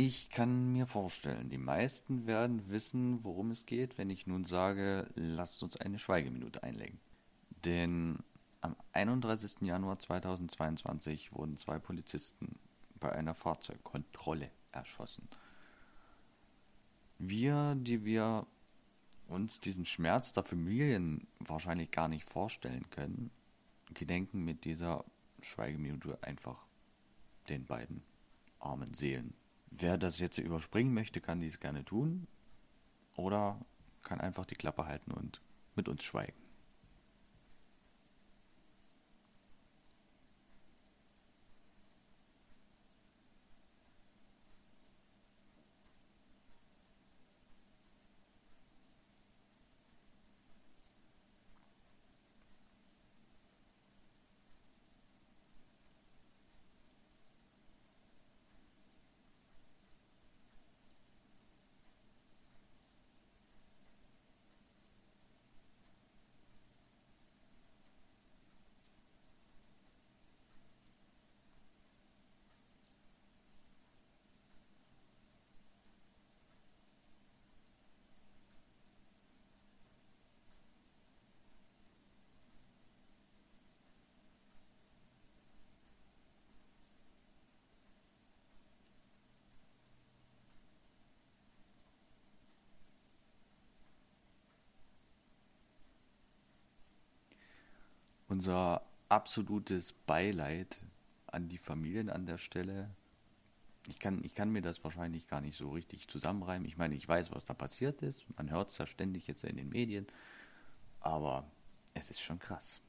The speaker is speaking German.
Ich kann mir vorstellen, die meisten werden wissen, worum es geht, wenn ich nun sage, lasst uns eine Schweigeminute einlegen. Denn am 31. Januar 2022 wurden zwei Polizisten bei einer Fahrzeugkontrolle erschossen. Wir, die wir uns diesen Schmerz der Familien wahrscheinlich gar nicht vorstellen können, gedenken mit dieser Schweigeminute einfach den beiden armen Seelen. Wer das jetzt überspringen möchte, kann dies gerne tun oder kann einfach die Klappe halten und mit uns schweigen. Unser absolutes Beileid an die Familien an der Stelle. Ich kann, ich kann mir das wahrscheinlich gar nicht so richtig zusammenreimen. Ich meine, ich weiß, was da passiert ist. Man hört es ja ständig jetzt in den Medien. Aber es ist schon krass.